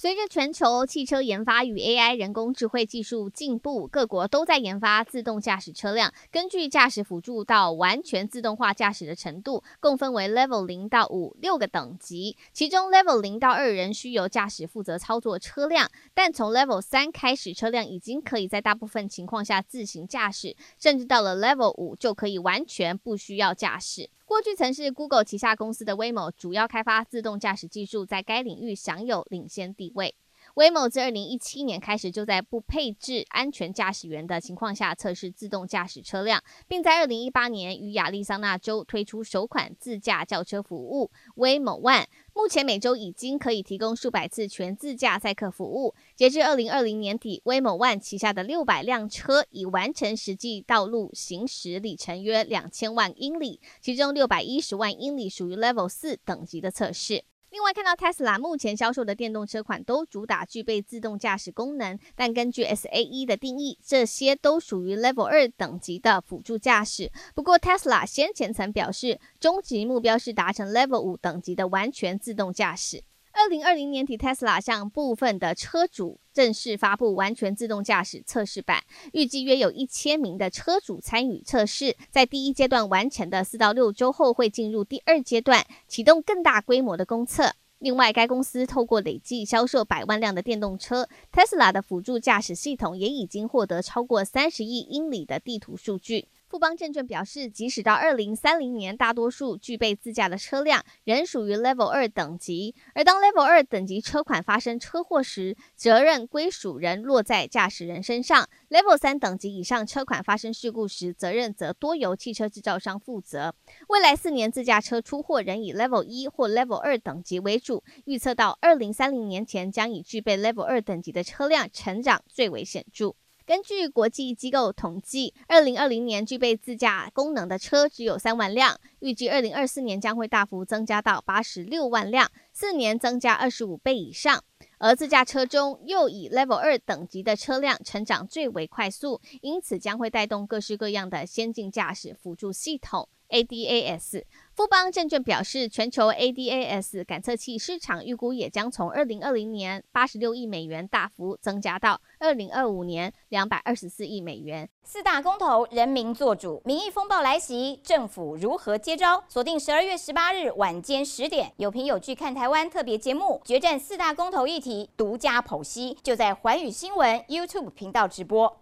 随着全球汽车研发与 AI 人工智慧技术进步，各国都在研发自动驾驶车辆。根据驾驶辅助到完全自动化驾驶的程度，共分为 Level 零到五六个等级。其中 Level 零到二仍需由驾驶负责操作车辆，但从 Level 三开始，车辆已经可以在大部分情况下自行驾驶，甚至到了 Level 五就可以完全不需要驾驶。过去曾是 Google 旗下公司的 Waymo 主要开发自动驾驶技术，在该领域享有领先地位。Waymo 自2017年开始就在不配置安全驾驶员的情况下测试自动驾驶车辆，并在2018年于亚利桑那州推出首款自驾轿车服务 Waymo One。目前每周已经可以提供数百次全自驾载客服务。截至二零二零年底威猛 One 旗下的六百辆车已完成实际道路行驶里程约两千万英里，其中六百一十万英里属于 Level 四等级的测试。另外，看到 Tesla 目前销售的电动车款都主打具备自动驾驶功能，但根据 SAE 的定义，这些都属于 Level 二等级的辅助驾驶。不过，Tesla 先前曾表示，终极目标是达成 Level 五等级的完全自动驾驶。二零二零年底，Tesla 向部分的车主正式发布完全自动驾驶测试版，预计约有一千名的车主参与测试。在第一阶段完成的四到六周后，会进入第二阶段，启动更大规模的公测。另外，该公司透过累计销售百万辆的电动车，Tesla 的辅助驾驶系统也已经获得超过三十亿英里的地图数据。富邦证券表示，即使到二零三零年，大多数具备自驾的车辆仍属于 Level 二等级。而当 Level 二等级车款发生车祸时，责任归属仍落在驾驶人身上；Level 三等级以上车款发生事故时，责任则多由汽车制造商负责。未来四年自驾车出货仍以 Level 一或 Level 二等级为主，预测到二零三零年前将以具备 Level 二等级的车辆成长最为显著。根据国际机构统计，二零二零年具备自驾功能的车只有三万辆，预计二零二四年将会大幅增加到八十六万辆，四年增加二十五倍以上。而自驾车中又以 Level 二等级的车辆成长最为快速，因此将会带动各式各样的先进驾驶辅助系统。ADAS，富邦证券表示，全球 ADAS 感测器市场预估也将从二零二零年八十六亿美元大幅增加到二零二五年两百二十四亿美元。四大公投，人民做主，民意风暴来袭，政府如何接招？锁定十二月十八日晚间十点，有凭有据看台湾特别节目，决战四大公投议题，独家剖析，就在寰宇新闻 YouTube 频道直播。